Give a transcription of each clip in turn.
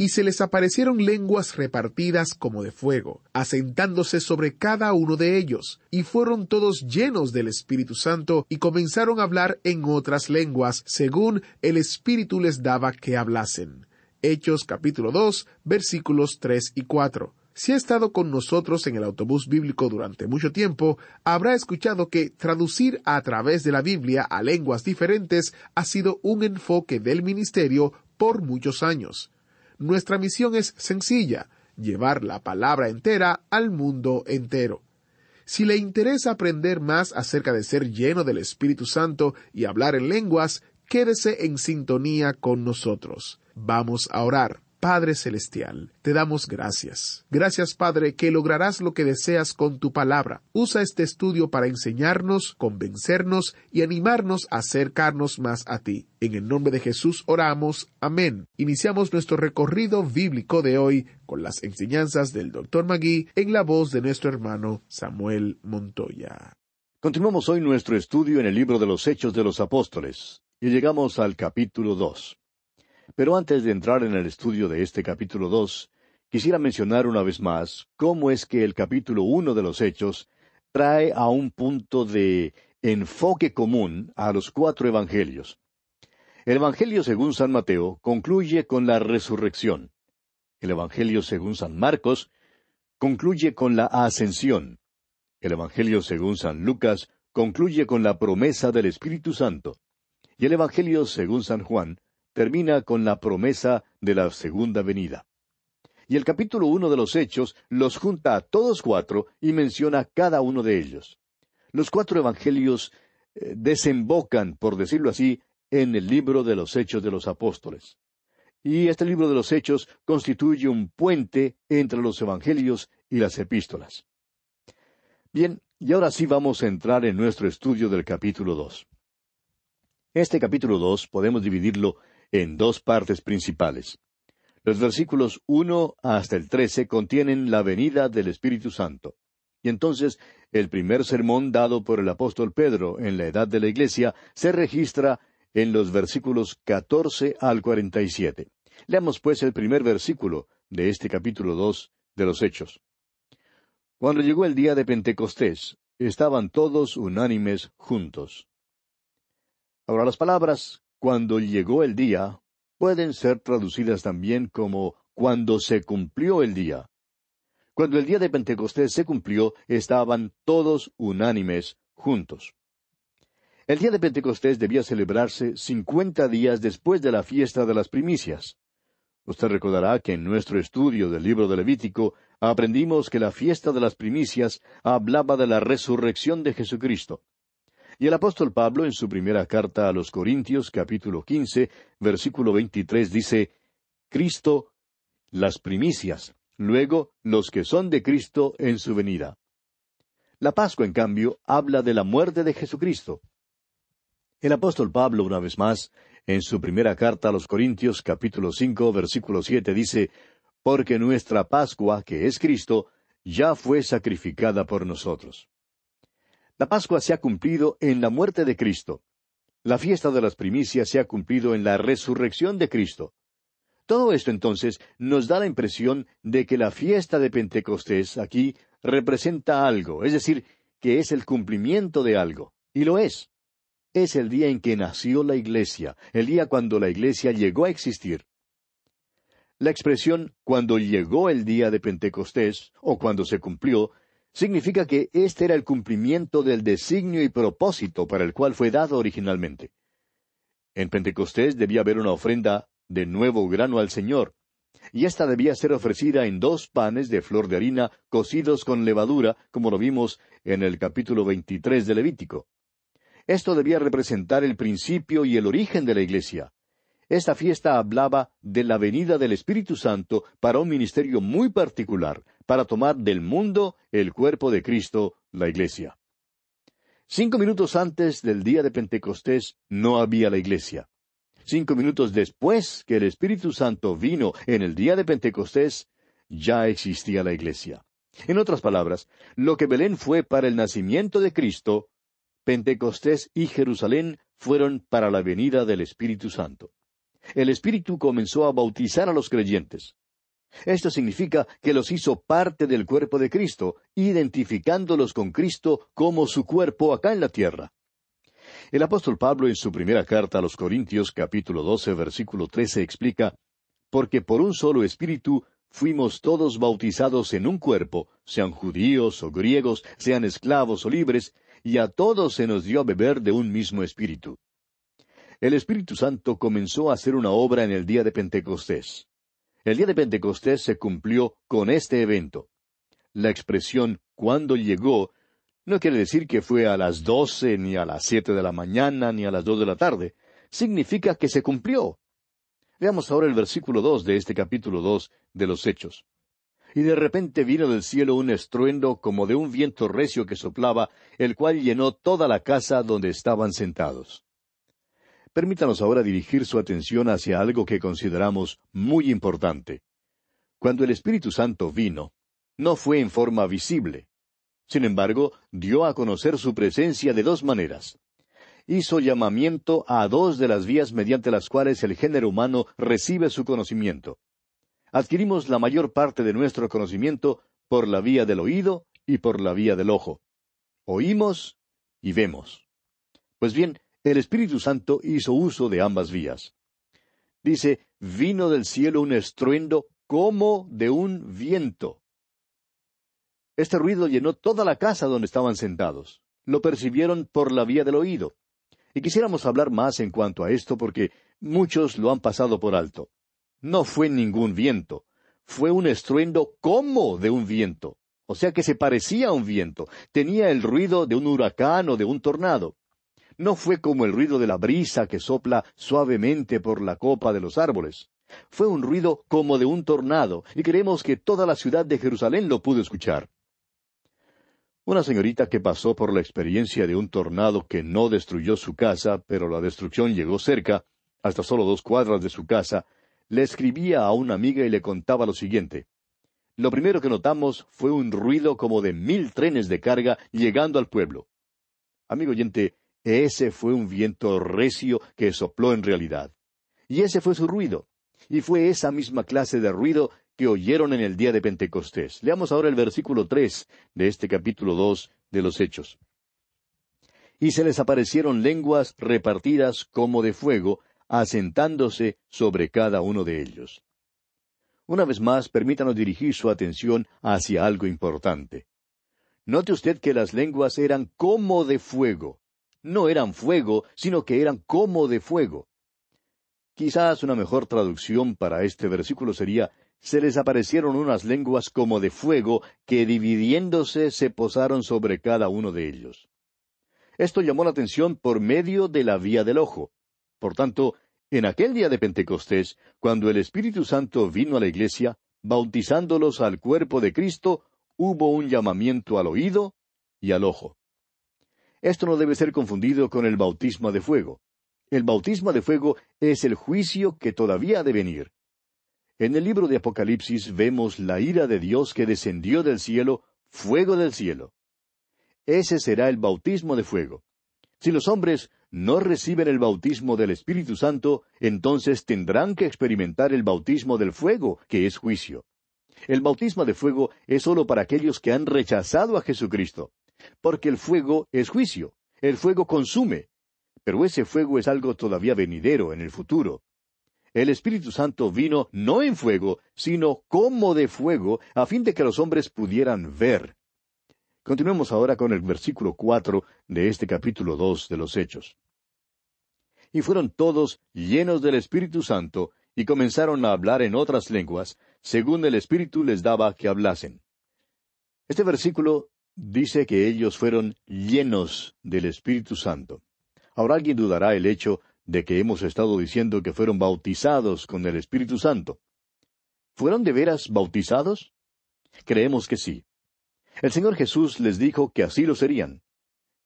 Y se les aparecieron lenguas repartidas como de fuego, asentándose sobre cada uno de ellos, y fueron todos llenos del Espíritu Santo, y comenzaron a hablar en otras lenguas, según el Espíritu les daba que hablasen. Hechos capítulo 2, versículos 3 y 4. Si ha estado con nosotros en el autobús bíblico durante mucho tiempo, habrá escuchado que traducir a través de la Biblia a lenguas diferentes ha sido un enfoque del ministerio por muchos años. Nuestra misión es sencilla, llevar la palabra entera al mundo entero. Si le interesa aprender más acerca de ser lleno del Espíritu Santo y hablar en lenguas, quédese en sintonía con nosotros. Vamos a orar. Padre Celestial, te damos gracias. Gracias, Padre, que lograrás lo que deseas con tu palabra. Usa este estudio para enseñarnos, convencernos y animarnos a acercarnos más a ti. En el nombre de Jesús oramos. Amén. Iniciamos nuestro recorrido bíblico de hoy con las enseñanzas del Dr. Magui en la voz de nuestro hermano Samuel Montoya. Continuamos hoy nuestro estudio en el libro de los Hechos de los Apóstoles y llegamos al capítulo dos. Pero antes de entrar en el estudio de este capítulo dos, quisiera mencionar una vez más cómo es que el capítulo uno de los Hechos trae a un punto de enfoque común a los cuatro evangelios. El Evangelio según San Mateo concluye con la resurrección. El Evangelio según San Marcos concluye con la ascensión. El Evangelio según San Lucas concluye con la promesa del Espíritu Santo. Y el Evangelio según San Juan termina con la promesa de la segunda venida. Y el capítulo uno de los Hechos los junta a todos cuatro y menciona cada uno de ellos. Los cuatro evangelios eh, desembocan, por decirlo así, en el libro de los Hechos de los Apóstoles. Y este libro de los Hechos constituye un puente entre los evangelios y las epístolas. Bien, y ahora sí vamos a entrar en nuestro estudio del capítulo dos. Este capítulo dos podemos dividirlo en dos partes principales. Los versículos uno hasta el trece contienen la venida del Espíritu Santo. Y entonces el primer sermón dado por el apóstol Pedro en la edad de la iglesia se registra en los versículos catorce al cuarenta y siete. Leamos pues el primer versículo de este capítulo dos de los Hechos. Cuando llegó el día de Pentecostés, estaban todos unánimes juntos. Ahora las palabras cuando llegó el día pueden ser traducidas también como cuando se cumplió el día. Cuando el día de Pentecostés se cumplió, estaban todos unánimes juntos. El día de Pentecostés debía celebrarse cincuenta días después de la fiesta de las primicias. Usted recordará que en nuestro estudio del libro de Levítico aprendimos que la fiesta de las primicias hablaba de la resurrección de Jesucristo. Y el apóstol Pablo en su primera carta a los Corintios capítulo quince versículo veintitrés dice Cristo las primicias, luego los que son de Cristo en su venida. La Pascua, en cambio, habla de la muerte de Jesucristo. El apóstol Pablo, una vez más, En su primera carta a los Corintios capítulo cinco versículo siete dice, Porque nuestra Pascua, que es Cristo, ya fue sacrificada por nosotros. La Pascua se ha cumplido en la muerte de Cristo. La fiesta de las primicias se ha cumplido en la resurrección de Cristo. Todo esto entonces nos da la impresión de que la fiesta de Pentecostés aquí representa algo, es decir, que es el cumplimiento de algo, y lo es. Es el día en que nació la Iglesia, el día cuando la Iglesia llegó a existir. La expresión cuando llegó el día de Pentecostés, o cuando se cumplió, significa que este era el cumplimiento del designio y propósito para el cual fue dado originalmente. En Pentecostés debía haber una ofrenda de nuevo grano al Señor, y ésta debía ser ofrecida en dos panes de flor de harina cocidos con levadura, como lo vimos en el capítulo veintitrés de Levítico. Esto debía representar el principio y el origen de la Iglesia. Esta fiesta hablaba de la venida del Espíritu Santo para un ministerio muy particular, para tomar del mundo el cuerpo de Cristo, la Iglesia. Cinco minutos antes del día de Pentecostés no había la Iglesia. Cinco minutos después que el Espíritu Santo vino en el día de Pentecostés, ya existía la iglesia. En otras palabras, lo que Belén fue para el nacimiento de Cristo, Pentecostés y Jerusalén fueron para la venida del Espíritu Santo. El Espíritu comenzó a bautizar a los creyentes. Esto significa que los hizo parte del cuerpo de Cristo, identificándolos con Cristo como su cuerpo acá en la tierra. El apóstol Pablo en su primera carta a los Corintios capítulo 12 versículo 13 explica, Porque por un solo espíritu fuimos todos bautizados en un cuerpo, sean judíos o griegos, sean esclavos o libres, y a todos se nos dio a beber de un mismo espíritu. El Espíritu Santo comenzó a hacer una obra en el día de Pentecostés. El día de Pentecostés se cumplió con este evento. La expresión cuando llegó no quiere decir que fue a las doce, ni a las siete de la mañana, ni a las dos de la tarde. Significa que se cumplió. Veamos ahora el versículo dos de este capítulo dos de los Hechos. Y de repente vino del cielo un estruendo como de un viento recio que soplaba, el cual llenó toda la casa donde estaban sentados. Permítanos ahora dirigir su atención hacia algo que consideramos muy importante. Cuando el Espíritu Santo vino, no fue en forma visible. Sin embargo, dio a conocer su presencia de dos maneras. Hizo llamamiento a dos de las vías mediante las cuales el género humano recibe su conocimiento. Adquirimos la mayor parte de nuestro conocimiento por la vía del oído y por la vía del ojo. Oímos y vemos. Pues bien, el Espíritu Santo hizo uso de ambas vías. Dice, vino del cielo un estruendo como de un viento. Este ruido llenó toda la casa donde estaban sentados. Lo percibieron por la vía del oído. Y quisiéramos hablar más en cuanto a esto porque muchos lo han pasado por alto. No fue ningún viento, fue un estruendo como de un viento, o sea que se parecía a un viento, tenía el ruido de un huracán o de un tornado. No fue como el ruido de la brisa que sopla suavemente por la copa de los árboles. Fue un ruido como de un tornado, y creemos que toda la ciudad de Jerusalén lo pudo escuchar. Una señorita que pasó por la experiencia de un tornado que no destruyó su casa, pero la destrucción llegó cerca, hasta solo dos cuadras de su casa, le escribía a una amiga y le contaba lo siguiente. Lo primero que notamos fue un ruido como de mil trenes de carga llegando al pueblo. Amigo oyente, ese fue un viento recio que sopló en realidad. Y ese fue su ruido. Y fue esa misma clase de ruido que oyeron en el día de Pentecostés. Leamos ahora el versículo tres de este capítulo dos de los Hechos. Y se les aparecieron lenguas repartidas como de fuego, asentándose sobre cada uno de ellos. Una vez más, permítanos dirigir su atención hacia algo importante. Note usted que las lenguas eran como de fuego. No eran fuego, sino que eran como de fuego. Quizás una mejor traducción para este versículo sería se les aparecieron unas lenguas como de fuego que dividiéndose se posaron sobre cada uno de ellos. Esto llamó la atención por medio de la vía del ojo. Por tanto, en aquel día de Pentecostés, cuando el Espíritu Santo vino a la iglesia, bautizándolos al cuerpo de Cristo, hubo un llamamiento al oído y al ojo. Esto no debe ser confundido con el bautismo de fuego. El bautismo de fuego es el juicio que todavía ha de venir. En el libro de Apocalipsis vemos la ira de Dios que descendió del cielo, fuego del cielo. Ese será el bautismo de fuego. Si los hombres no reciben el bautismo del Espíritu Santo, entonces tendrán que experimentar el bautismo del fuego, que es juicio. El bautismo de fuego es sólo para aquellos que han rechazado a Jesucristo, porque el fuego es juicio, el fuego consume, pero ese fuego es algo todavía venidero en el futuro. El Espíritu Santo vino no en fuego, sino como de fuego, a fin de que los hombres pudieran ver. Continuemos ahora con el versículo cuatro de este capítulo dos de los Hechos. Y fueron todos llenos del Espíritu Santo, y comenzaron a hablar en otras lenguas, según el Espíritu les daba que hablasen. Este versículo dice que ellos fueron llenos del Espíritu Santo. Ahora alguien dudará el hecho de que hemos estado diciendo que fueron bautizados con el Espíritu Santo. ¿Fueron de veras bautizados? Creemos que sí. El Señor Jesús les dijo que así lo serían.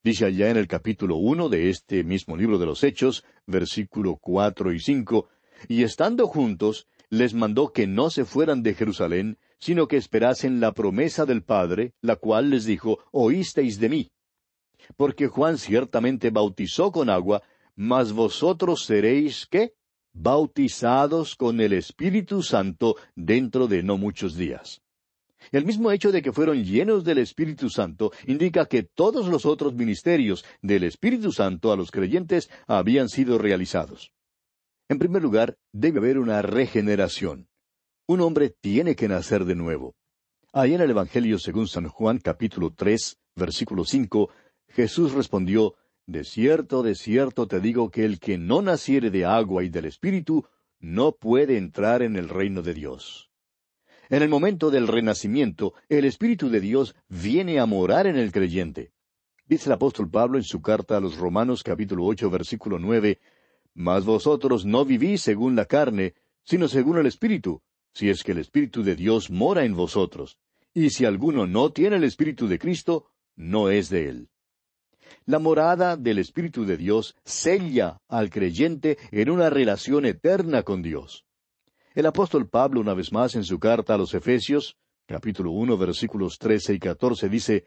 Dice allá en el capítulo uno de este mismo libro de los Hechos, versículo cuatro y cinco, y estando juntos, les mandó que no se fueran de Jerusalén, sino que esperasen la promesa del Padre, la cual les dijo, oísteis de mí. Porque Juan ciertamente bautizó con agua, mas vosotros seréis qué? Bautizados con el Espíritu Santo dentro de no muchos días. El mismo hecho de que fueron llenos del Espíritu Santo indica que todos los otros ministerios del Espíritu Santo a los creyentes habían sido realizados. En primer lugar, debe haber una regeneración. Un hombre tiene que nacer de nuevo. Ahí en el Evangelio según San Juan capítulo tres, versículo cinco, Jesús respondió, De cierto, de cierto te digo que el que no naciere de agua y del Espíritu, no puede entrar en el reino de Dios. En el momento del renacimiento, el Espíritu de Dios viene a morar en el creyente. Dice el apóstol Pablo en su carta a los Romanos capítulo ocho versículo nueve, Mas vosotros no vivís según la carne, sino según el Espíritu, si es que el Espíritu de Dios mora en vosotros. Y si alguno no tiene el Espíritu de Cristo, no es de él. La morada del Espíritu de Dios sella al creyente en una relación eterna con Dios. El apóstol Pablo, una vez más en su carta a los Efesios, capítulo uno, versículos trece y catorce, dice,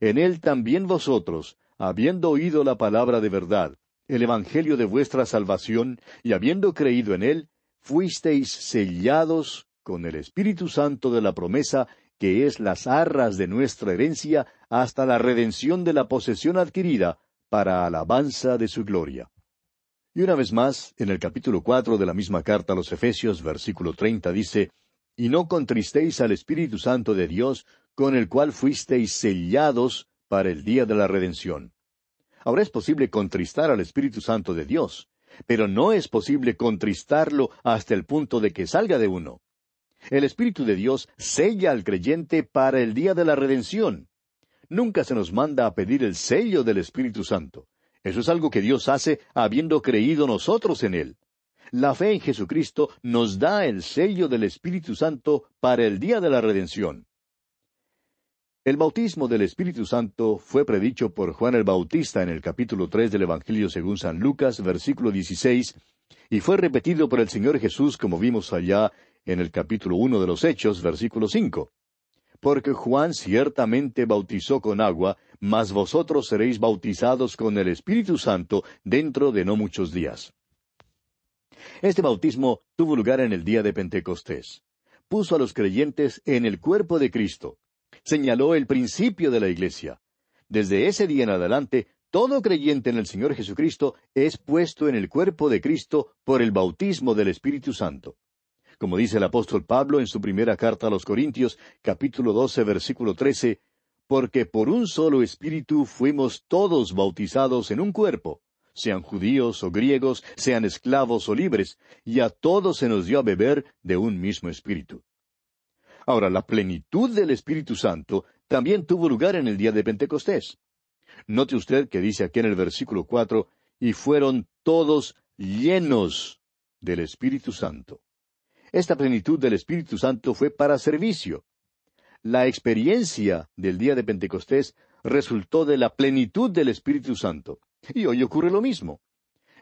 En él también vosotros, habiendo oído la palabra de verdad, el Evangelio de vuestra salvación, y habiendo creído en él, fuisteis sellados con el Espíritu Santo de la promesa, que es las arras de nuestra herencia, hasta la redención de la posesión adquirida, para alabanza de su gloria. Y una vez más, en el capítulo cuatro de la misma carta a los Efesios, versículo treinta, dice, Y no contristéis al Espíritu Santo de Dios, con el cual fuisteis sellados para el día de la redención. Ahora es posible contristar al Espíritu Santo de Dios, pero no es posible contristarlo hasta el punto de que salga de uno. El Espíritu de Dios sella al creyente para el día de la redención. Nunca se nos manda a pedir el sello del Espíritu Santo. Eso es algo que Dios hace habiendo creído nosotros en Él. La fe en Jesucristo nos da el sello del Espíritu Santo para el día de la redención. El bautismo del Espíritu Santo fue predicho por Juan el Bautista en el capítulo tres del Evangelio según San Lucas, versículo 16, y fue repetido por el Señor Jesús como vimos allá en el capítulo uno de los Hechos, versículo cinco. Porque Juan ciertamente bautizó con agua, mas vosotros seréis bautizados con el Espíritu Santo dentro de no muchos días. Este bautismo tuvo lugar en el día de Pentecostés. Puso a los creyentes en el cuerpo de Cristo señaló el principio de la Iglesia. Desde ese día en adelante, todo creyente en el Señor Jesucristo es puesto en el cuerpo de Cristo por el bautismo del Espíritu Santo. Como dice el apóstol Pablo en su primera carta a los Corintios, capítulo 12, versículo 13, porque por un solo Espíritu fuimos todos bautizados en un cuerpo, sean judíos o griegos, sean esclavos o libres, y a todos se nos dio a beber de un mismo Espíritu. Ahora, la plenitud del Espíritu Santo también tuvo lugar en el día de Pentecostés. Note usted que dice aquí en el versículo cuatro, y fueron todos llenos del Espíritu Santo. Esta plenitud del Espíritu Santo fue para servicio. La experiencia del día de Pentecostés resultó de la plenitud del Espíritu Santo. Y hoy ocurre lo mismo.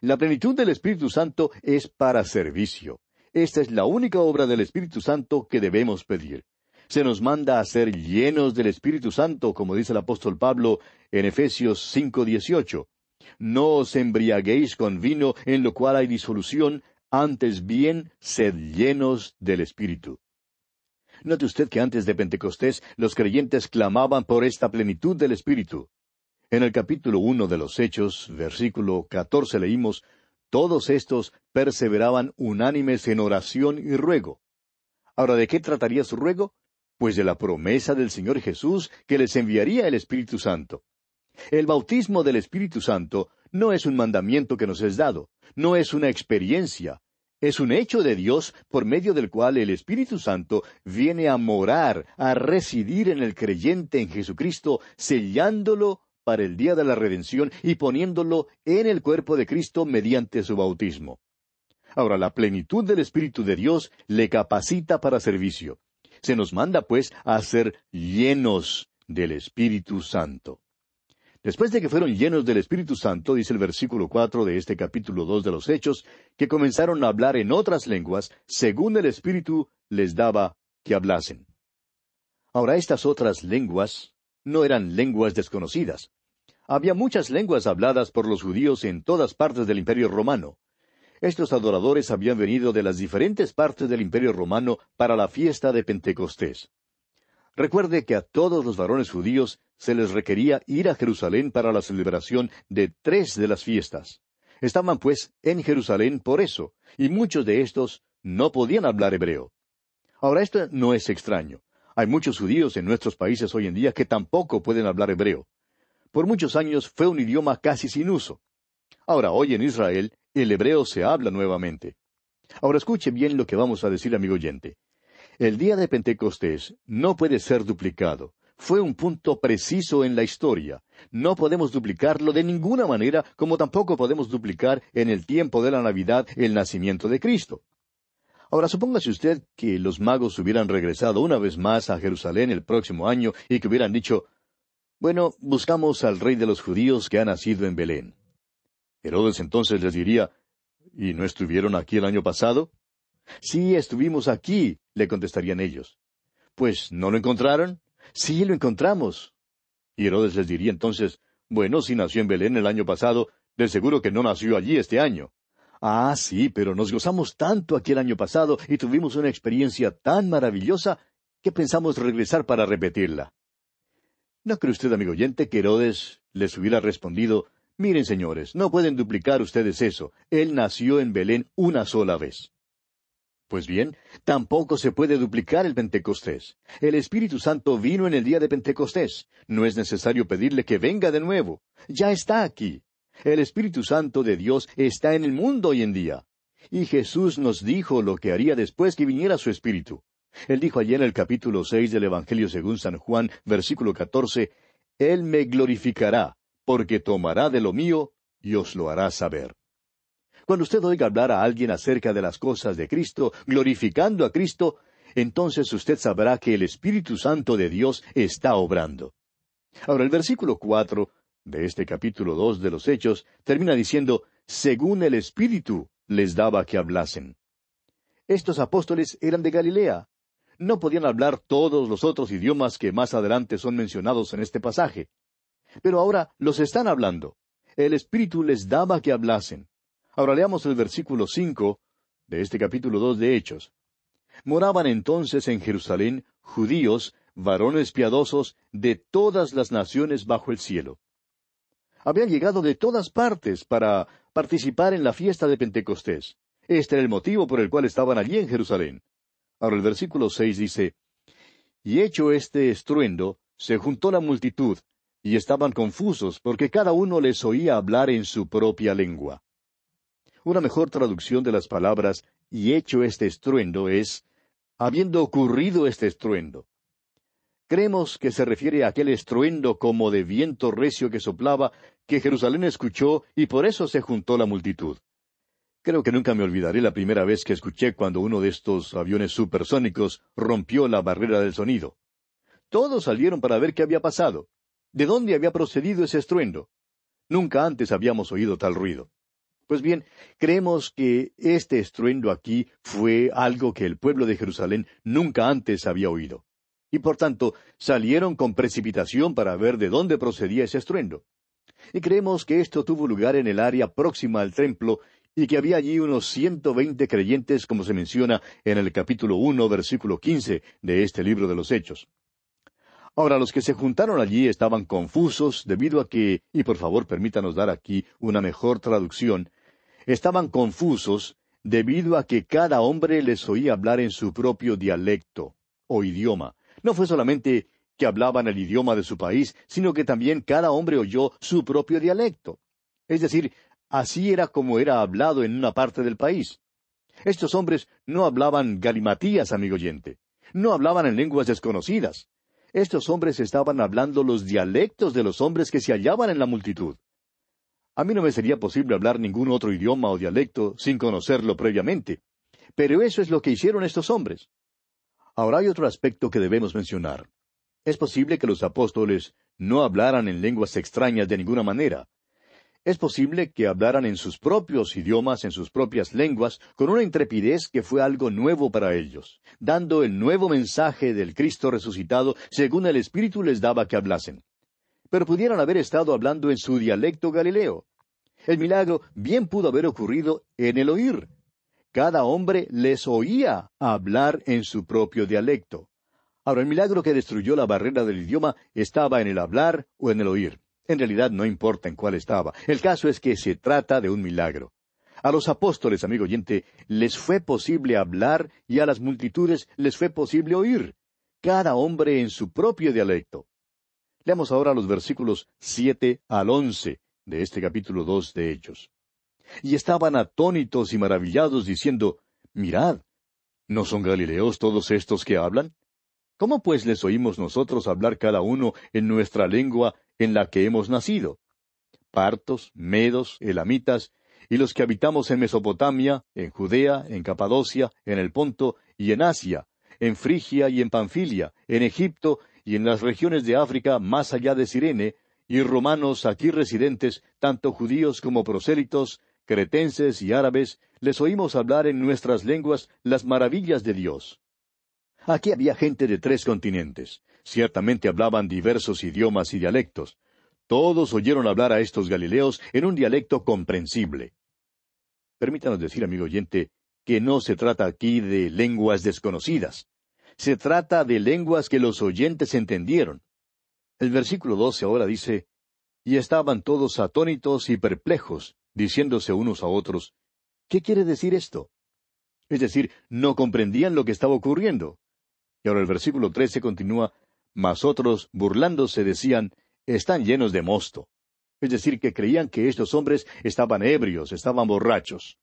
La plenitud del Espíritu Santo es para servicio. Esta es la única obra del Espíritu Santo que debemos pedir. Se nos manda a ser llenos del Espíritu Santo, como dice el apóstol Pablo en Efesios 5:18. No os embriaguéis con vino en lo cual hay disolución, antes bien sed llenos del Espíritu. Note usted que antes de Pentecostés los creyentes clamaban por esta plenitud del Espíritu. En el capítulo uno de los Hechos, versículo catorce leímos Todos estos perseveraban unánimes en oración y ruego. Ahora, ¿de qué trataría su ruego? Pues de la promesa del Señor Jesús que les enviaría el Espíritu Santo. El bautismo del Espíritu Santo no es un mandamiento que nos es dado, no es una experiencia, es un hecho de Dios por medio del cual el Espíritu Santo viene a morar, a residir en el creyente en Jesucristo, sellándolo para el día de la redención y poniéndolo en el cuerpo de Cristo mediante su bautismo. Ahora, la plenitud del Espíritu de Dios le capacita para servicio. Se nos manda, pues, a ser llenos del Espíritu Santo. Después de que fueron llenos del Espíritu Santo, dice el versículo cuatro de este capítulo dos de los Hechos, que comenzaron a hablar en otras lenguas, según el Espíritu les daba que hablasen. Ahora estas otras lenguas no eran lenguas desconocidas. Había muchas lenguas habladas por los judíos en todas partes del Imperio romano. Estos adoradores habían venido de las diferentes partes del Imperio romano para la fiesta de Pentecostés. Recuerde que a todos los varones judíos se les requería ir a Jerusalén para la celebración de tres de las fiestas. Estaban pues en Jerusalén por eso, y muchos de estos no podían hablar hebreo. Ahora esto no es extraño. Hay muchos judíos en nuestros países hoy en día que tampoco pueden hablar hebreo. Por muchos años fue un idioma casi sin uso. Ahora, hoy en Israel, el hebreo se habla nuevamente. Ahora escuche bien lo que vamos a decir, amigo oyente. El día de Pentecostés no puede ser duplicado. Fue un punto preciso en la historia. No podemos duplicarlo de ninguna manera, como tampoco podemos duplicar en el tiempo de la Navidad el nacimiento de Cristo. Ahora supóngase usted que los magos hubieran regresado una vez más a Jerusalén el próximo año y que hubieran dicho, bueno, buscamos al rey de los judíos que ha nacido en Belén. Herodes entonces les diría, ¿y no estuvieron aquí el año pasado? Sí, estuvimos aquí, le contestarían ellos. Pues, ¿no lo encontraron? Sí, lo encontramos. Y Herodes les diría entonces, bueno, si nació en Belén el año pasado, de seguro que no nació allí este año. Ah, sí, pero nos gozamos tanto aquí el año pasado y tuvimos una experiencia tan maravillosa que pensamos regresar para repetirla. ¿No cree usted, amigo oyente, que Herodes les hubiera respondido, miren señores, no pueden duplicar ustedes eso, él nació en Belén una sola vez? Pues bien, tampoco se puede duplicar el Pentecostés. El Espíritu Santo vino en el día de Pentecostés. No es necesario pedirle que venga de nuevo. Ya está aquí. El Espíritu Santo de Dios está en el mundo hoy en día. Y Jesús nos dijo lo que haría después que viniera su Espíritu. Él dijo allí en el capítulo seis del Evangelio según San Juan, versículo catorce, Él me glorificará, porque tomará de lo mío y os lo hará saber. Cuando usted oiga hablar a alguien acerca de las cosas de Cristo, glorificando a Cristo, entonces usted sabrá que el Espíritu Santo de Dios está obrando. Ahora el versículo cuatro de este capítulo dos de los Hechos termina diciendo, según el Espíritu les daba que hablasen. Estos apóstoles eran de Galilea. No podían hablar todos los otros idiomas que más adelante son mencionados en este pasaje. Pero ahora los están hablando. El Espíritu les daba que hablasen. Ahora leamos el versículo cinco de este capítulo dos de Hechos. Moraban entonces en Jerusalén judíos, varones piadosos, de todas las naciones bajo el cielo. Habían llegado de todas partes para participar en la fiesta de Pentecostés. Este era el motivo por el cual estaban allí en Jerusalén. Ahora el versículo seis dice, Y hecho este estruendo, se juntó la multitud, y estaban confusos, porque cada uno les oía hablar en su propia lengua. Una mejor traducción de las palabras y hecho este estruendo es habiendo ocurrido este estruendo. Creemos que se refiere a aquel estruendo como de viento recio que soplaba, que Jerusalén escuchó y por eso se juntó la multitud. Creo que nunca me olvidaré la primera vez que escuché cuando uno de estos aviones supersónicos rompió la barrera del sonido. Todos salieron para ver qué había pasado. ¿De dónde había procedido ese estruendo? Nunca antes habíamos oído tal ruido. Pues bien, creemos que este estruendo aquí fue algo que el pueblo de Jerusalén nunca antes había oído. Y por tanto, salieron con precipitación para ver de dónde procedía ese estruendo. Y creemos que esto tuvo lugar en el área próxima al templo y que había allí unos ciento veinte creyentes, como se menciona en el capítulo uno, versículo quince de este libro de los Hechos. Ahora, los que se juntaron allí estaban confusos debido a que, y por favor permítanos dar aquí una mejor traducción, estaban confusos debido a que cada hombre les oía hablar en su propio dialecto o idioma. No fue solamente que hablaban el idioma de su país, sino que también cada hombre oyó su propio dialecto. Es decir, así era como era hablado en una parte del país. Estos hombres no hablaban galimatías, amigo oyente. No hablaban en lenguas desconocidas. Estos hombres estaban hablando los dialectos de los hombres que se hallaban en la multitud. A mí no me sería posible hablar ningún otro idioma o dialecto sin conocerlo previamente. Pero eso es lo que hicieron estos hombres. Ahora hay otro aspecto que debemos mencionar. Es posible que los apóstoles no hablaran en lenguas extrañas de ninguna manera. Es posible que hablaran en sus propios idiomas, en sus propias lenguas, con una intrepidez que fue algo nuevo para ellos, dando el nuevo mensaje del Cristo resucitado según el Espíritu les daba que hablasen. Pero pudieran haber estado hablando en su dialecto galileo. El milagro bien pudo haber ocurrido en el oír. Cada hombre les oía hablar en su propio dialecto. Ahora, el milagro que destruyó la barrera del idioma estaba en el hablar o en el oír. En realidad no importa en cuál estaba. El caso es que se trata de un milagro. A los apóstoles, amigo oyente, les fue posible hablar y a las multitudes les fue posible oír, cada hombre en su propio dialecto. Leamos ahora los versículos siete al once de este capítulo dos de Hechos. Y estaban atónitos y maravillados, diciendo, Mirad, ¿no son galileos todos estos que hablan? ¿Cómo pues les oímos nosotros hablar cada uno en nuestra lengua en la que hemos nacido? Partos, medos, elamitas, y los que habitamos en Mesopotamia, en Judea, en Capadocia, en el Ponto y en Asia, en Frigia y en Panfilia, en Egipto y en las regiones de África más allá de Sirene, y romanos aquí residentes, tanto judíos como prosélitos, cretenses y árabes, les oímos hablar en nuestras lenguas las maravillas de Dios. Aquí había gente de tres continentes. Ciertamente hablaban diversos idiomas y dialectos. Todos oyeron hablar a estos Galileos en un dialecto comprensible. Permítanos decir, amigo oyente, que no se trata aquí de lenguas desconocidas. Se trata de lenguas que los oyentes entendieron. El versículo doce ahora dice, Y estaban todos atónitos y perplejos, diciéndose unos a otros, ¿qué quiere decir esto? Es decir, no comprendían lo que estaba ocurriendo. Y ahora el versículo trece continúa, mas otros, burlándose, decían, están llenos de mosto. Es decir, que creían que estos hombres estaban ebrios, estaban borrachos.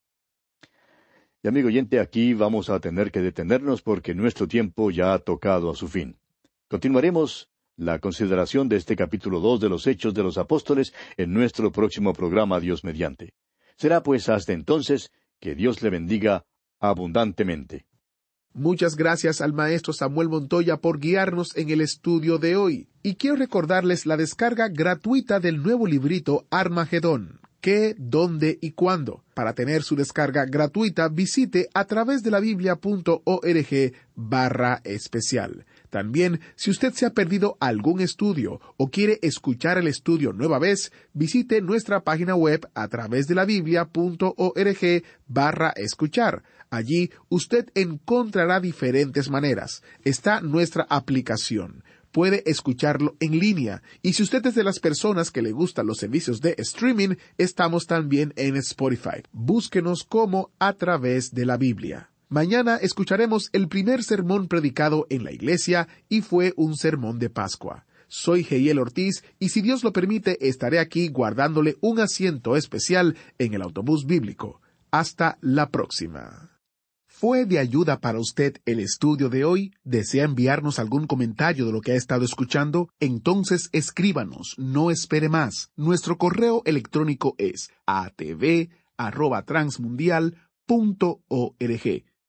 Y amigo oyente, aquí vamos a tener que detenernos porque nuestro tiempo ya ha tocado a su fin. Continuaremos la consideración de este capítulo dos de los Hechos de los Apóstoles en nuestro próximo programa Dios mediante. Será pues hasta entonces que Dios le bendiga abundantemente. Muchas gracias al maestro Samuel Montoya por guiarnos en el estudio de hoy. Y quiero recordarles la descarga gratuita del nuevo librito Armagedón. ¿Qué, dónde y cuándo? Para tener su descarga gratuita, visite a través de la biblia.org barra especial. También, si usted se ha perdido algún estudio o quiere escuchar el estudio nueva vez, visite nuestra página web a través de la biblia.org barra escuchar. Allí usted encontrará diferentes maneras. Está nuestra aplicación. Puede escucharlo en línea. Y si usted es de las personas que le gustan los servicios de streaming, estamos también en Spotify. Búsquenos como a través de la Biblia. Mañana escucharemos el primer sermón predicado en la iglesia y fue un sermón de Pascua. Soy Geiel Ortiz y si Dios lo permite estaré aquí guardándole un asiento especial en el autobús bíblico. Hasta la próxima. ¿Fue de ayuda para usted el estudio de hoy? ¿Desea enviarnos algún comentario de lo que ha estado escuchando? Entonces escríbanos, no espere más. Nuestro correo electrónico es atv@transmundial.org.